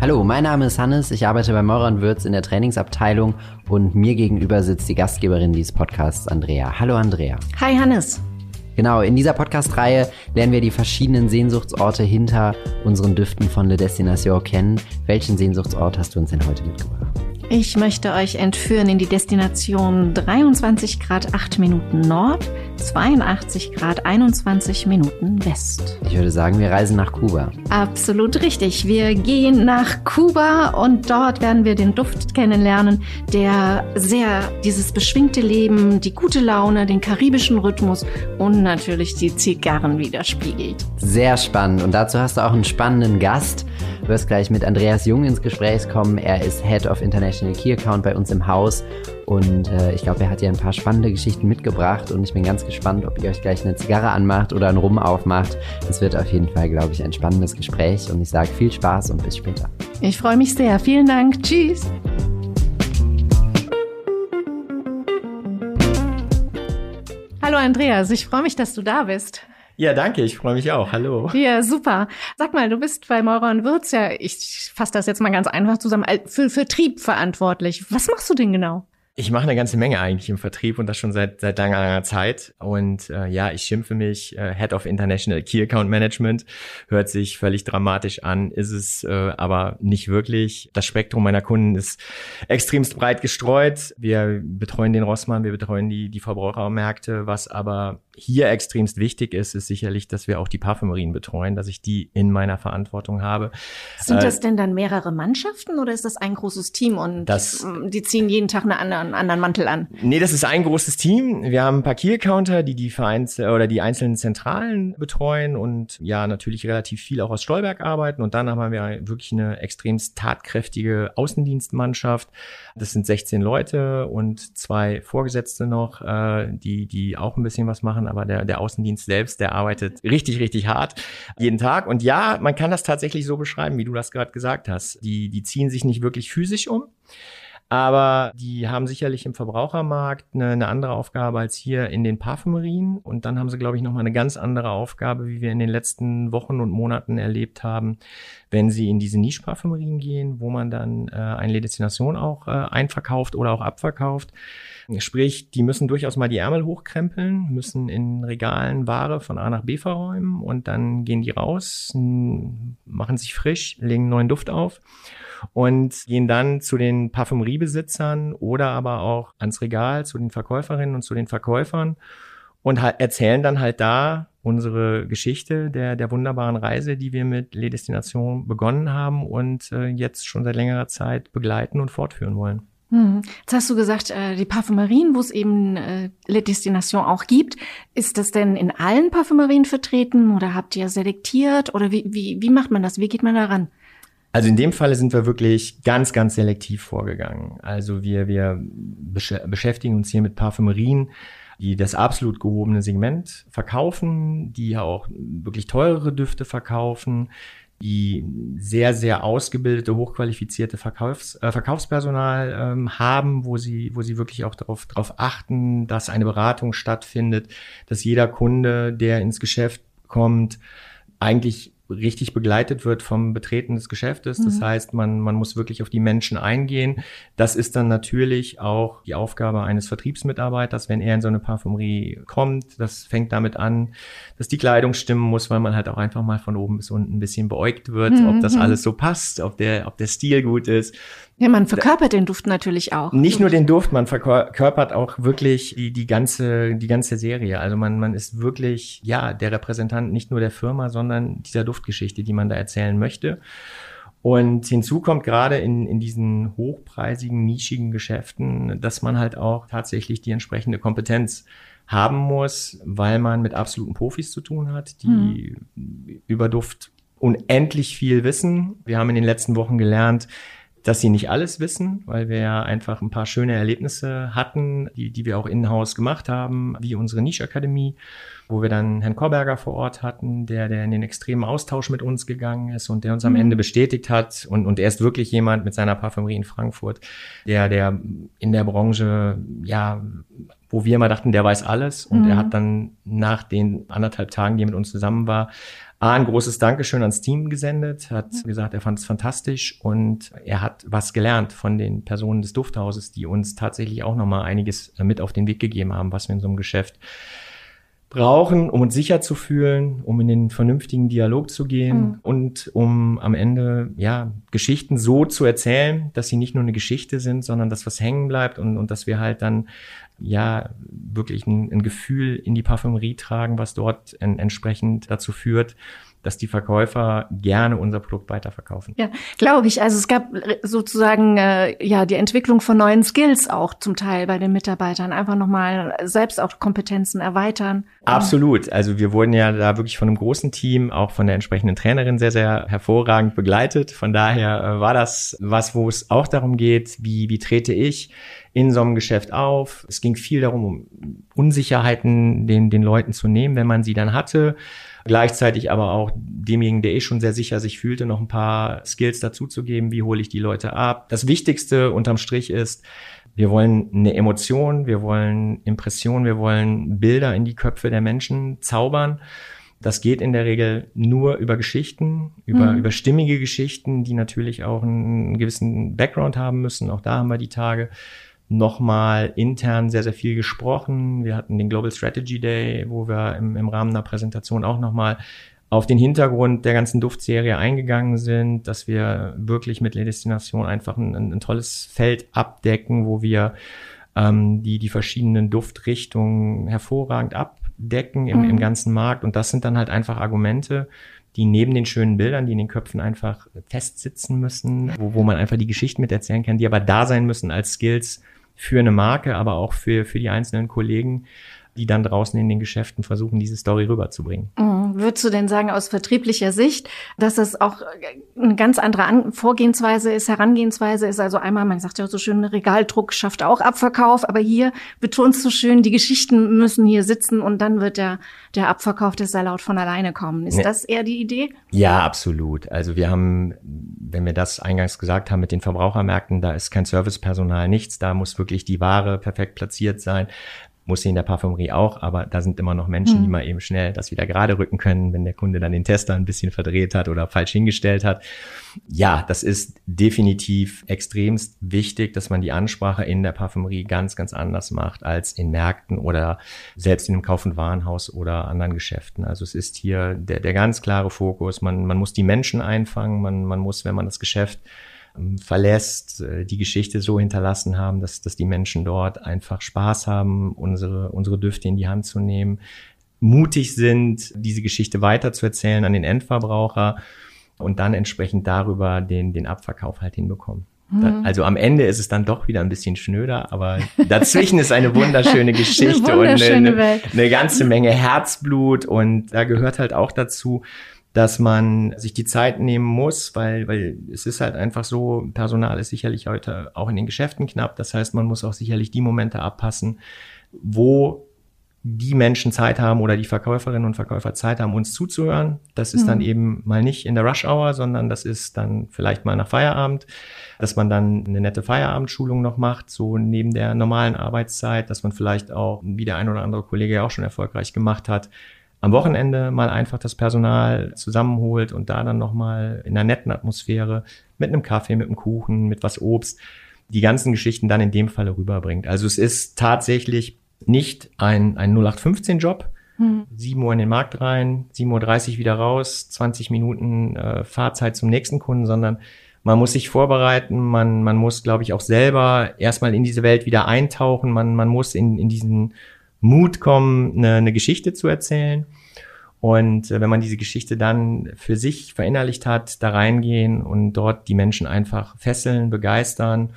Hallo, mein Name ist Hannes, ich arbeite bei Meurer Würz in der Trainingsabteilung und mir gegenüber sitzt die Gastgeberin dieses Podcasts, Andrea. Hallo Andrea. Hi Hannes. Genau, in dieser Podcast-Reihe lernen wir die verschiedenen Sehnsuchtsorte hinter unseren Düften von Le Destination kennen. Welchen Sehnsuchtsort hast du uns denn heute mitgebracht? Ich möchte euch entführen in die Destination 23 Grad 8 Minuten Nord, 82 Grad 21 Minuten West. Ich würde sagen, wir reisen nach Kuba. Absolut richtig. Wir gehen nach Kuba und dort werden wir den Duft kennenlernen, der sehr dieses beschwingte Leben, die gute Laune, den karibischen Rhythmus und natürlich die Zigarren widerspiegelt. Sehr spannend. Und dazu hast du auch einen spannenden Gast. Du wirst gleich mit Andreas Jung ins Gespräch kommen. Er ist Head of International Key Account bei uns im Haus. Und äh, ich glaube, er hat dir ein paar spannende Geschichten mitgebracht. Und ich bin ganz gespannt, ob ihr euch gleich eine Zigarre anmacht oder einen Rum aufmacht. Es wird auf jeden Fall, glaube ich, ein spannendes Gespräch. Und ich sage viel Spaß und bis später. Ich freue mich sehr. Vielen Dank. Tschüss. Hallo Andreas, ich freue mich, dass du da bist. Ja, danke, ich freue mich auch. Hallo. Ja, super. Sag mal, du bist bei Maurer und Würz ja, ich fasse das jetzt mal ganz einfach zusammen, für Vertrieb verantwortlich. Was machst du denn genau? Ich mache eine ganze Menge eigentlich im Vertrieb und das schon seit seit langer, langer Zeit. Und äh, ja, ich schimpfe mich äh, Head of International Key Account Management. Hört sich völlig dramatisch an, ist es äh, aber nicht wirklich. Das Spektrum meiner Kunden ist extremst breit gestreut. Wir betreuen den Rossmann, wir betreuen die die Verbrauchermärkte. Was aber hier extremst wichtig ist, ist sicherlich, dass wir auch die Parfümerien betreuen, dass ich die in meiner Verantwortung habe. Sind äh, das denn dann mehrere Mannschaften oder ist das ein großes Team und das, die ziehen jeden Tag eine andere einen anderen Mantel an? Nee, das ist ein großes Team. Wir haben ein paar Key-Accounter, die die Vereins oder die einzelnen Zentralen betreuen und ja, natürlich relativ viel auch aus Stolberg arbeiten. Und dann haben wir wirklich eine extremst tatkräftige Außendienstmannschaft. Das sind 16 Leute und zwei Vorgesetzte noch, äh, die, die auch ein bisschen was machen. Aber der, der Außendienst selbst, der arbeitet richtig, richtig hart jeden Tag. Und ja, man kann das tatsächlich so beschreiben, wie du das gerade gesagt hast. Die, die ziehen sich nicht wirklich physisch um. Aber die haben sicherlich im Verbrauchermarkt eine, eine, andere Aufgabe als hier in den Parfümerien. Und dann haben sie, glaube ich, nochmal eine ganz andere Aufgabe, wie wir in den letzten Wochen und Monaten erlebt haben, wenn sie in diese Niche-Parfümerien gehen, wo man dann äh, eine Destination auch äh, einverkauft oder auch abverkauft. Sprich, die müssen durchaus mal die Ärmel hochkrempeln, müssen in Regalen Ware von A nach B verräumen und dann gehen die raus, machen sich frisch, legen neuen Duft auf und gehen dann zu den Parfümeriebesitzern oder aber auch ans Regal zu den Verkäuferinnen und zu den Verkäufern und erzählen dann halt da unsere Geschichte der, der wunderbaren Reise, die wir mit Les Destination begonnen haben und äh, jetzt schon seit längerer Zeit begleiten und fortführen wollen. Hm. Jetzt hast du gesagt, äh, die Parfümerien, wo es eben äh, Les Destination auch gibt. Ist das denn in allen Parfümerien vertreten oder habt ihr selektiert oder wie, wie, wie macht man das? Wie geht man daran? Also in dem Falle sind wir wirklich ganz, ganz selektiv vorgegangen. Also wir, wir besch beschäftigen uns hier mit Parfümerien, die das absolut gehobene Segment verkaufen, die auch wirklich teurere Düfte verkaufen, die sehr, sehr ausgebildete, hochqualifizierte Verkaufs-, äh, Verkaufspersonal ähm, haben, wo sie, wo sie wirklich auch darauf, darauf achten, dass eine Beratung stattfindet, dass jeder Kunde, der ins Geschäft kommt, eigentlich richtig begleitet wird vom Betreten des Geschäftes. Das mhm. heißt, man, man muss wirklich auf die Menschen eingehen. Das ist dann natürlich auch die Aufgabe eines Vertriebsmitarbeiters, wenn er in so eine Parfümerie kommt. Das fängt damit an, dass die Kleidung stimmen muss, weil man halt auch einfach mal von oben bis unten ein bisschen beäugt wird, mhm. ob das mhm. alles so passt, ob der, ob der Stil gut ist. Ja, man verkörpert den Duft natürlich auch. Nicht nur den Duft, man verkörpert auch wirklich die, die ganze, die ganze Serie. Also man, man ist wirklich, ja, der Repräsentant nicht nur der Firma, sondern dieser Duftgeschichte, die man da erzählen möchte. Und hinzu kommt gerade in, in diesen hochpreisigen, nischigen Geschäften, dass man halt auch tatsächlich die entsprechende Kompetenz haben muss, weil man mit absoluten Profis zu tun hat, die hm. über Duft unendlich viel wissen. Wir haben in den letzten Wochen gelernt, dass sie nicht alles wissen, weil wir ja einfach ein paar schöne Erlebnisse hatten, die, die wir auch in-house gemacht haben, wie unsere Niche-Akademie, wo wir dann Herrn Korberger vor Ort hatten, der, der in den extremen Austausch mit uns gegangen ist und der uns am mhm. Ende bestätigt hat. Und, und er ist wirklich jemand mit seiner Parfümerie in Frankfurt, der, der in der Branche, ja, wo wir immer dachten, der weiß alles. Und mhm. er hat dann nach den anderthalb Tagen, die er mit uns zusammen war, A, ein großes Dankeschön ans Team gesendet, hat gesagt, er fand es fantastisch und er hat was gelernt von den Personen des Dufthauses, die uns tatsächlich auch nochmal einiges mit auf den Weg gegeben haben, was wir in so einem Geschäft brauchen, um uns sicher zu fühlen, um in den vernünftigen Dialog zu gehen mhm. und um am Ende ja Geschichten so zu erzählen, dass sie nicht nur eine Geschichte sind, sondern dass was hängen bleibt und, und dass wir halt dann ja wirklich ein, ein Gefühl in die Parfümerie tragen, was dort en, entsprechend dazu führt, dass die Verkäufer gerne unser Produkt weiterverkaufen. Ja, glaube ich. Also es gab sozusagen äh, ja die Entwicklung von neuen Skills auch zum Teil bei den Mitarbeitern. Einfach nochmal selbst auch Kompetenzen erweitern. Absolut. Also wir wurden ja da wirklich von einem großen Team, auch von der entsprechenden Trainerin sehr, sehr hervorragend begleitet. Von daher äh, war das was, wo es auch darum geht, wie, wie trete ich in so einem Geschäft auf. Es ging viel darum, um Unsicherheiten den, den Leuten zu nehmen, wenn man sie dann hatte Gleichzeitig aber auch demjenigen, der eh schon sehr sicher sich fühlte, noch ein paar Skills dazuzugeben. Wie hole ich die Leute ab? Das Wichtigste unterm Strich ist, wir wollen eine Emotion, wir wollen Impressionen, wir wollen Bilder in die Köpfe der Menschen zaubern. Das geht in der Regel nur über Geschichten, über, mhm. über stimmige Geschichten, die natürlich auch einen, einen gewissen Background haben müssen. Auch da haben wir die Tage nochmal intern sehr, sehr viel gesprochen. Wir hatten den Global Strategy Day, wo wir im, im Rahmen einer Präsentation auch nochmal auf den Hintergrund der ganzen Duftserie eingegangen sind, dass wir wirklich mit Le Destination einfach ein, ein, ein tolles Feld abdecken, wo wir ähm, die, die verschiedenen Duftrichtungen hervorragend abdecken im, mhm. im ganzen Markt. Und das sind dann halt einfach Argumente, die neben den schönen Bildern, die in den Köpfen einfach festsitzen müssen, wo, wo man einfach die Geschichten mit erzählen kann, die aber da sein müssen als Skills, für eine Marke, aber auch für, für die einzelnen Kollegen, die dann draußen in den Geschäften versuchen, diese Story rüberzubringen. Mhm. Würdest du denn sagen, aus vertrieblicher Sicht, dass es auch eine ganz andere An Vorgehensweise ist, Herangehensweise ist? Also einmal, man sagt ja so schön, Regaldruck schafft auch Abverkauf, aber hier betonst du schön, die Geschichten müssen hier sitzen und dann wird der, der Abverkauf des Sellout von alleine kommen. Ist ja. das eher die Idee? Ja, absolut. Also wir haben, wenn wir das eingangs gesagt haben mit den Verbrauchermärkten, da ist kein Servicepersonal nichts, da muss wirklich die Ware perfekt platziert sein muss sie in der Parfümerie auch, aber da sind immer noch Menschen, mhm. die mal eben schnell das wieder gerade rücken können, wenn der Kunde dann den Tester ein bisschen verdreht hat oder falsch hingestellt hat. Ja, das ist definitiv extremst wichtig, dass man die Ansprache in der Parfümerie ganz, ganz anders macht als in Märkten oder selbst in einem Kauf- und Warenhaus oder anderen Geschäften. Also es ist hier der, der ganz klare Fokus. Man, man muss die Menschen einfangen. Man, man muss, wenn man das Geschäft verlässt, äh, die Geschichte so hinterlassen haben, dass, dass die Menschen dort einfach Spaß haben, unsere, unsere Düfte in die Hand zu nehmen, mutig sind, diese Geschichte weiterzuerzählen an den Endverbraucher und dann entsprechend darüber den, den Abverkauf halt hinbekommen. Mhm. Also am Ende ist es dann doch wieder ein bisschen schnöder, aber dazwischen ist eine wunderschöne Geschichte eine wunderschöne und eine, eine, ganze Menge Herzblut und da gehört halt auch dazu, dass man sich die Zeit nehmen muss, weil, weil es ist halt einfach so, Personal ist sicherlich heute auch in den Geschäften knapp. Das heißt, man muss auch sicherlich die Momente abpassen, wo die Menschen Zeit haben oder die Verkäuferinnen und Verkäufer Zeit haben, uns zuzuhören. Das ist mhm. dann eben mal nicht in der Rush Hour, sondern das ist dann vielleicht mal nach Feierabend, dass man dann eine nette Feierabendschulung noch macht, so neben der normalen Arbeitszeit, dass man vielleicht auch, wie der ein oder andere Kollege ja auch schon erfolgreich gemacht hat, am Wochenende mal einfach das Personal zusammenholt und da dann nochmal in einer netten Atmosphäre mit einem Kaffee, mit einem Kuchen, mit was Obst die ganzen Geschichten dann in dem Falle rüberbringt. Also es ist tatsächlich nicht ein, ein 0815-Job, hm. 7 Uhr in den Markt rein, 7.30 Uhr wieder raus, 20 Minuten äh, Fahrzeit zum nächsten Kunden, sondern man muss sich vorbereiten, man, man muss, glaube ich, auch selber erstmal in diese Welt wieder eintauchen, man, man muss in, in diesen Mut kommen, eine, eine Geschichte zu erzählen. Und äh, wenn man diese Geschichte dann für sich verinnerlicht hat, da reingehen und dort die Menschen einfach fesseln, begeistern.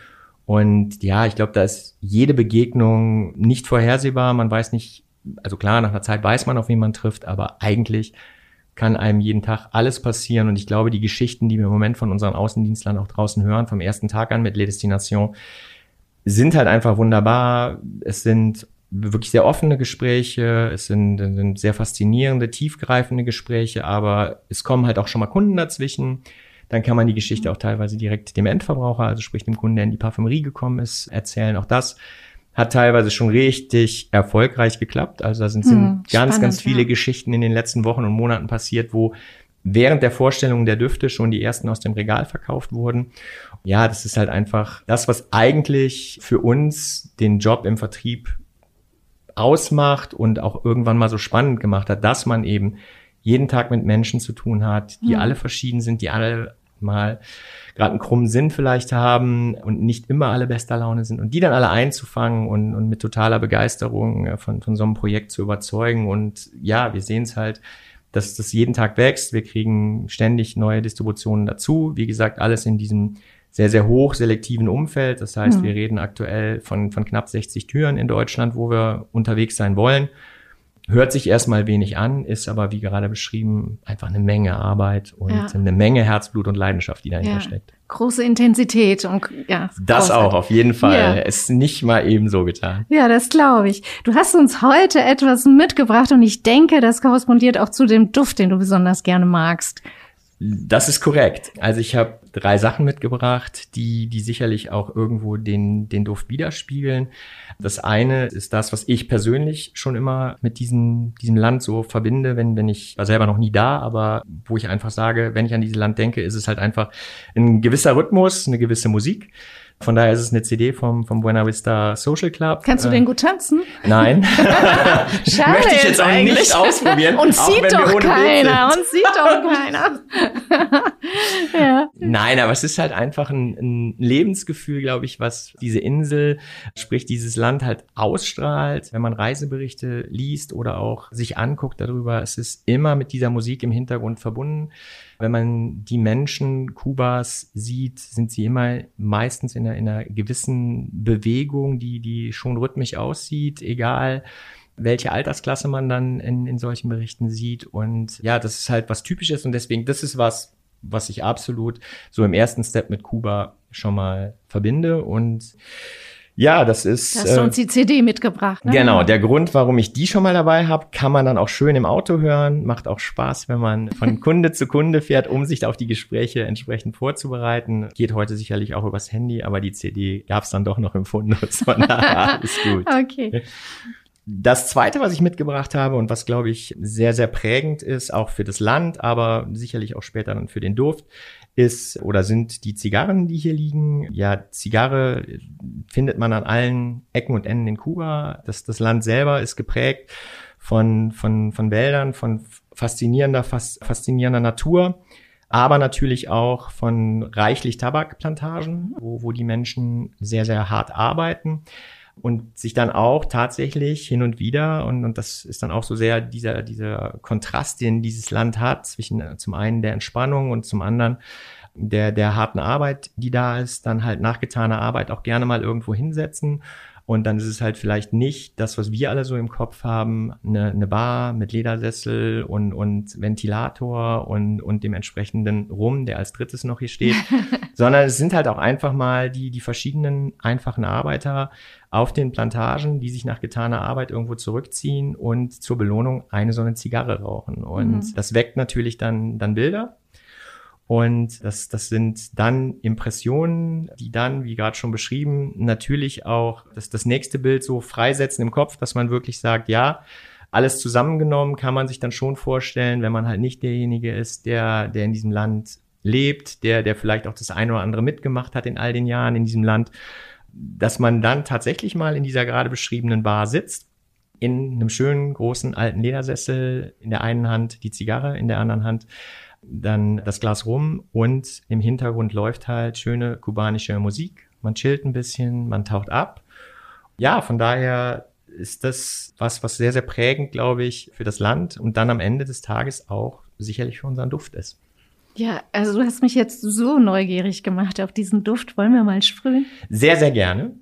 Und ja, ich glaube, da ist jede Begegnung nicht vorhersehbar. Man weiß nicht, also klar, nach einer Zeit weiß man, auf wen man trifft, aber eigentlich kann einem jeden Tag alles passieren. Und ich glaube, die Geschichten, die wir im Moment von unseren Außendienstlern auch draußen hören, vom ersten Tag an mit Le Destination, sind halt einfach wunderbar. Es sind wirklich sehr offene Gespräche, es sind, sind sehr faszinierende, tiefgreifende Gespräche, aber es kommen halt auch schon mal Kunden dazwischen. Dann kann man die Geschichte auch teilweise direkt dem Endverbraucher, also sprich dem Kunden, der in die Parfümerie gekommen ist, erzählen. Auch das hat teilweise schon richtig erfolgreich geklappt. Also da sind, sind hm, ganz, ganz viele ja. Geschichten in den letzten Wochen und Monaten passiert, wo während der Vorstellung der Düfte schon die ersten aus dem Regal verkauft wurden. Ja, das ist halt einfach das, was eigentlich für uns den Job im Vertrieb ausmacht und auch irgendwann mal so spannend gemacht hat, dass man eben jeden Tag mit Menschen zu tun hat, die mhm. alle verschieden sind, die alle mal gerade einen krummen Sinn vielleicht haben und nicht immer alle bester Laune sind und die dann alle einzufangen und, und mit totaler Begeisterung äh, von, von so einem Projekt zu überzeugen. Und ja, wir sehen es halt, dass das jeden Tag wächst. Wir kriegen ständig neue Distributionen dazu. Wie gesagt, alles in diesem sehr, sehr hoch selektiven Umfeld. Das heißt, mhm. wir reden aktuell von, von knapp 60 Türen in Deutschland, wo wir unterwegs sein wollen. Hört sich erstmal wenig an, ist aber, wie gerade beschrieben, einfach eine Menge Arbeit und ja. eine Menge Herzblut und Leidenschaft, die dahinter ja. steckt. Große Intensität und ja. Das großartig. auch, auf jeden Fall. Ja. Ist nicht mal eben so getan. Ja, das glaube ich. Du hast uns heute etwas mitgebracht und ich denke, das korrespondiert auch zu dem Duft, den du besonders gerne magst. Das ist korrekt. Also ich habe drei Sachen mitgebracht, die, die sicherlich auch irgendwo den, den Duft widerspiegeln. Das eine ist das, was ich persönlich schon immer mit diesem, diesem Land so verbinde, wenn, wenn ich war selber noch nie da, aber wo ich einfach sage, wenn ich an dieses Land denke, ist es halt einfach ein gewisser Rhythmus, eine gewisse Musik. Von daher ist es eine CD vom, vom Buena Vista Social Club. Kannst du den gut tanzen? Nein. Schade Möchte ich jetzt auch eigentlich. nicht ausprobieren. Und sieht doch keiner. Und sieht doch keiner. ja. Nein, aber es ist halt einfach ein, ein Lebensgefühl, glaube ich, was diese Insel, sprich dieses Land halt ausstrahlt. Wenn man Reiseberichte liest oder auch sich anguckt darüber, es ist immer mit dieser Musik im Hintergrund verbunden. Wenn man die Menschen Kubas sieht, sind sie immer meistens in einer, in einer gewissen Bewegung, die, die schon rhythmisch aussieht, egal welche Altersklasse man dann in, in solchen Berichten sieht. Und ja, das ist halt was Typisches und deswegen, das ist was, was ich absolut so im ersten Step mit Kuba schon mal verbinde und ja, das ist. Das hast du uns die CD mitgebracht. Ne? Genau, der Grund, warum ich die schon mal dabei habe, kann man dann auch schön im Auto hören. Macht auch Spaß, wenn man von Kunde zu Kunde fährt, um sich auf die Gespräche entsprechend vorzubereiten. Geht heute sicherlich auch übers Handy, aber die CD gab es dann doch noch im Fundus. Von daher alles gut. Okay. Das zweite, was ich mitgebracht habe und was, glaube ich, sehr, sehr prägend ist, auch für das Land, aber sicherlich auch später dann für den Duft, ist oder sind die Zigarren, die hier liegen. Ja, Zigarre findet man an allen Ecken und Enden in Kuba. Das, das Land selber ist geprägt von, von, von Wäldern, von faszinierender, fas, faszinierender Natur, aber natürlich auch von reichlich Tabakplantagen, wo, wo die Menschen sehr, sehr hart arbeiten und sich dann auch tatsächlich hin und wieder, und, und das ist dann auch so sehr dieser, dieser Kontrast, den dieses Land hat, zwischen äh, zum einen der Entspannung und zum anderen der, der harten Arbeit, die da ist, dann halt nachgetaner Arbeit auch gerne mal irgendwo hinsetzen und dann ist es halt vielleicht nicht das, was wir alle so im Kopf haben, eine, eine Bar mit Ledersessel und, und Ventilator und, und dem entsprechenden Rum, der als drittes noch hier steht, sondern es sind halt auch einfach mal die, die verschiedenen einfachen Arbeiter auf den Plantagen, die sich nach getaner Arbeit irgendwo zurückziehen und zur Belohnung eine so eine Zigarre rauchen. Und mhm. das weckt natürlich dann, dann Bilder und das, das sind dann Impressionen, die dann, wie gerade schon beschrieben, natürlich auch das, das nächste Bild so freisetzen im Kopf, dass man wirklich sagt, ja, alles zusammengenommen kann man sich dann schon vorstellen, wenn man halt nicht derjenige ist, der, der in diesem Land lebt, der, der vielleicht auch das eine oder andere mitgemacht hat in all den Jahren in diesem Land, dass man dann tatsächlich mal in dieser gerade beschriebenen Bar sitzt, in einem schönen großen alten Ledersessel, in der einen Hand die Zigarre, in der anderen Hand dann das Glas rum und im Hintergrund läuft halt schöne kubanische Musik. Man chillt ein bisschen, man taucht ab. Ja, von daher ist das was, was sehr, sehr prägend, glaube ich, für das Land und dann am Ende des Tages auch sicherlich für unseren Duft ist. Ja, also du hast mich jetzt so neugierig gemacht auf diesen Duft. Wollen wir mal sprühen? Sehr, sehr gerne.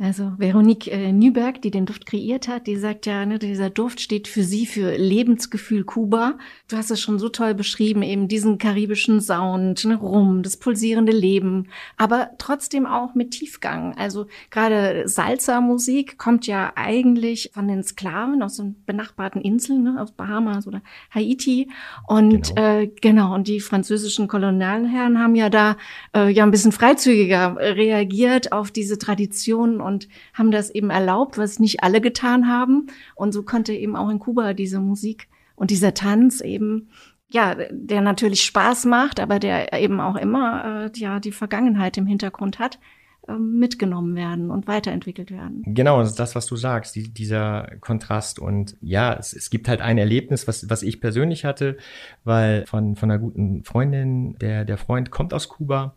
Also Veronique äh, Nüberg, die den Duft kreiert hat, die sagt ja, ne, dieser Duft steht für sie für Lebensgefühl Kuba. Du hast es schon so toll beschrieben, eben diesen karibischen Sound, ne, Rum, das pulsierende Leben, aber trotzdem auch mit Tiefgang. Also gerade Salsa-Musik kommt ja eigentlich von den Sklaven aus den benachbarten Inseln, ne, aus Bahamas oder Haiti. Und genau, äh, genau und die französischen Kolonialherren haben ja da äh, ja ein bisschen freizügiger reagiert auf diese Tradition und haben das eben erlaubt, was nicht alle getan haben. Und so konnte eben auch in Kuba diese Musik und dieser Tanz eben ja, der natürlich Spaß macht, aber der eben auch immer äh, ja die Vergangenheit im Hintergrund hat, mitgenommen werden und weiterentwickelt werden. Genau, das ist das, was du sagst, die, dieser Kontrast. Und ja, es, es gibt halt ein Erlebnis, was, was ich persönlich hatte, weil von, von einer guten Freundin, der, der Freund kommt aus Kuba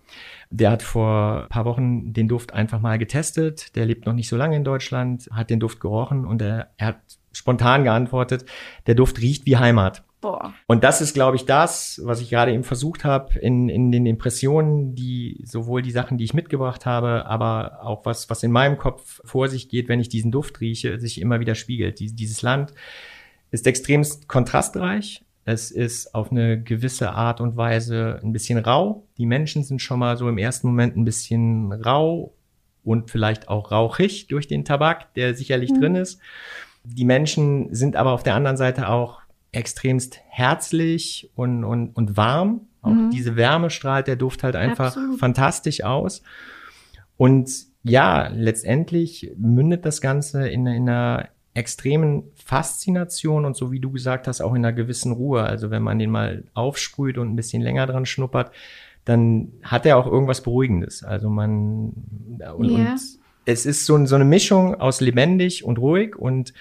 der hat vor paar Wochen den Duft einfach mal getestet. Der lebt noch nicht so lange in Deutschland, hat den Duft gerochen und er, er hat spontan geantwortet, der Duft riecht wie Heimat. Boah. Und das ist, glaube ich, das, was ich gerade eben versucht habe, in, in den Impressionen, die sowohl die Sachen, die ich mitgebracht habe, aber auch was, was in meinem Kopf vor sich geht, wenn ich diesen Duft rieche, sich immer wieder spiegelt. Die, dieses Land ist extremst kontrastreich. Es ist auf eine gewisse Art und Weise ein bisschen rau. Die Menschen sind schon mal so im ersten Moment ein bisschen rau und vielleicht auch rauchig durch den Tabak, der sicherlich mhm. drin ist. Die Menschen sind aber auf der anderen Seite auch extremst herzlich und, und, und warm. Auch mhm. diese Wärme strahlt der Duft halt einfach Absolut. fantastisch aus. Und ja, letztendlich mündet das Ganze in, in einer extremen Faszination und so wie du gesagt hast, auch in einer gewissen Ruhe. Also wenn man den mal aufsprüht und ein bisschen länger dran schnuppert, dann hat er auch irgendwas Beruhigendes. Also man und, yeah. und es ist so, so eine Mischung aus lebendig und ruhig und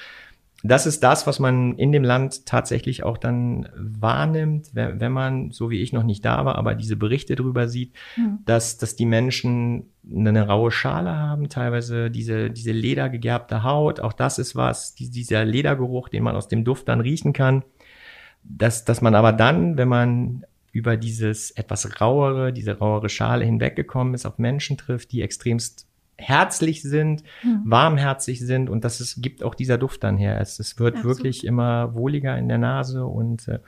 das ist das, was man in dem Land tatsächlich auch dann wahrnimmt, wenn, wenn man, so wie ich noch nicht da war, aber diese Berichte drüber sieht, mhm. dass, dass die Menschen eine raue Schale haben, teilweise diese, diese ledergegerbte Haut, auch das ist was, die, dieser Ledergeruch, den man aus dem Duft dann riechen kann, dass, dass man aber dann, wenn man über dieses etwas rauere, diese rauere Schale hinweggekommen ist, auf Menschen trifft, die extremst herzlich sind, mhm. warmherzig sind und das ist, gibt auch dieser Duft dann her. Es, es wird ja, wirklich super. immer wohliger in der Nase und äh,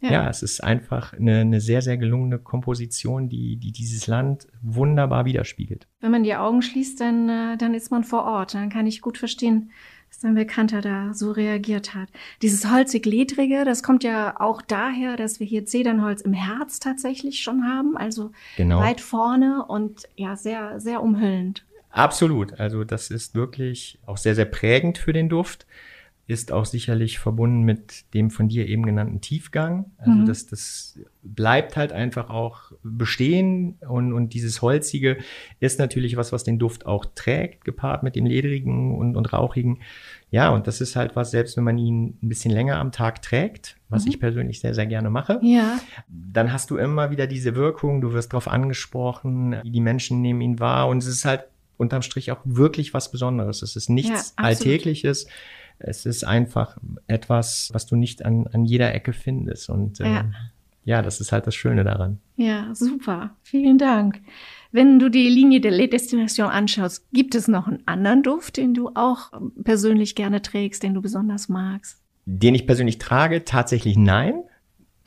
ja. ja. es ist einfach eine, eine sehr, sehr gelungene Komposition, die, die dieses Land wunderbar widerspiegelt. Wenn man die Augen schließt, dann, äh, dann ist man vor Ort. Dann kann ich gut verstehen, dass dein Bekannter da so reagiert hat. Dieses holzig-ledrige, das kommt ja auch daher, dass wir hier Zedernholz im Herz tatsächlich schon haben, also genau. weit vorne und ja, sehr, sehr umhüllend. Absolut. Also das ist wirklich auch sehr, sehr prägend für den Duft. Ist auch sicherlich verbunden mit dem von dir eben genannten Tiefgang. Also mhm. das, das bleibt halt einfach auch bestehen und, und dieses Holzige ist natürlich was, was den Duft auch trägt, gepaart mit dem Ledrigen und, und Rauchigen. Ja, und das ist halt was, selbst wenn man ihn ein bisschen länger am Tag trägt, was mhm. ich persönlich sehr, sehr gerne mache, ja. dann hast du immer wieder diese Wirkung, du wirst darauf angesprochen, die Menschen nehmen ihn wahr und es ist halt unterm Strich auch wirklich was Besonderes. Es ist nichts ja, Alltägliches. Es ist einfach etwas, was du nicht an, an jeder Ecke findest. Und äh, ja. ja, das ist halt das Schöne daran. Ja, super. Vielen Dank. Wenn du die Linie der Destination anschaust, gibt es noch einen anderen Duft, den du auch persönlich gerne trägst, den du besonders magst? Den ich persönlich trage, tatsächlich nein.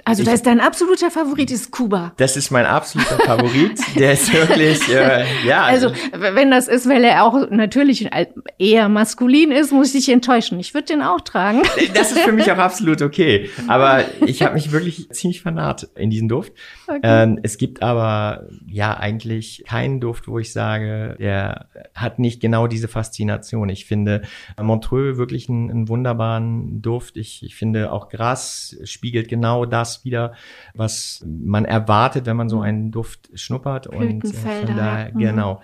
Also, da ist dein absoluter Favorit ist Kuba. Das ist mein absoluter Favorit. Der ist wirklich, äh, ja. Also, wenn das ist, weil er auch natürlich eher maskulin ist, muss ich dich enttäuschen. Ich würde den auch tragen. Das ist für mich auch absolut okay. Aber ich habe mich wirklich ziemlich vernarrt in diesen Duft. Okay. Ähm, es gibt aber ja eigentlich keinen Duft, wo ich sage, der hat nicht genau diese Faszination. Ich finde Montreux wirklich einen, einen wunderbaren Duft. Ich, ich finde auch Gras spiegelt genau das wieder, was man erwartet, wenn man so einen Duft schnuppert. Und äh, von daher, mhm. genau.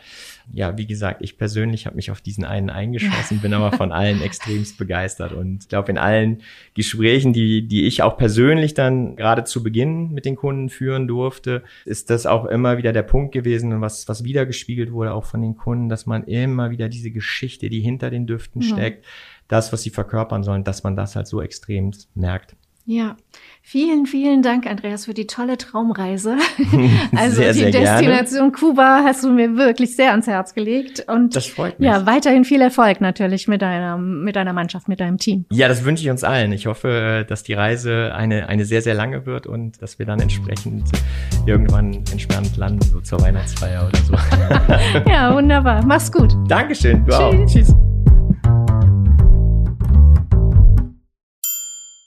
Ja, wie gesagt, ich persönlich habe mich auf diesen einen eingeschossen, bin aber von allen extremst begeistert. Und ich glaube, in allen Gesprächen, die, die ich auch persönlich dann gerade zu Beginn mit den Kunden führen durfte, ist das auch immer wieder der Punkt gewesen, was, was wiedergespiegelt wurde, auch von den Kunden, dass man immer wieder diese Geschichte, die hinter den Düften mhm. steckt, das, was sie verkörpern sollen, dass man das halt so extrem merkt. Ja, vielen, vielen Dank, Andreas, für die tolle Traumreise. Also Sehr, die sehr gerne. Destination Kuba hast du mir wirklich sehr ans Herz gelegt. Und Das freut mich. ja, weiterhin viel Erfolg natürlich mit deiner, mit deiner Mannschaft, mit deinem Team. Ja, das wünsche ich uns allen. Ich hoffe, dass die Reise eine, eine sehr, sehr lange wird und dass wir dann entsprechend irgendwann entspannt landen, so zur Weihnachtsfeier oder so. Ja, wunderbar. Mach's gut. Dankeschön. Du Tschüss. auch. Tschüss.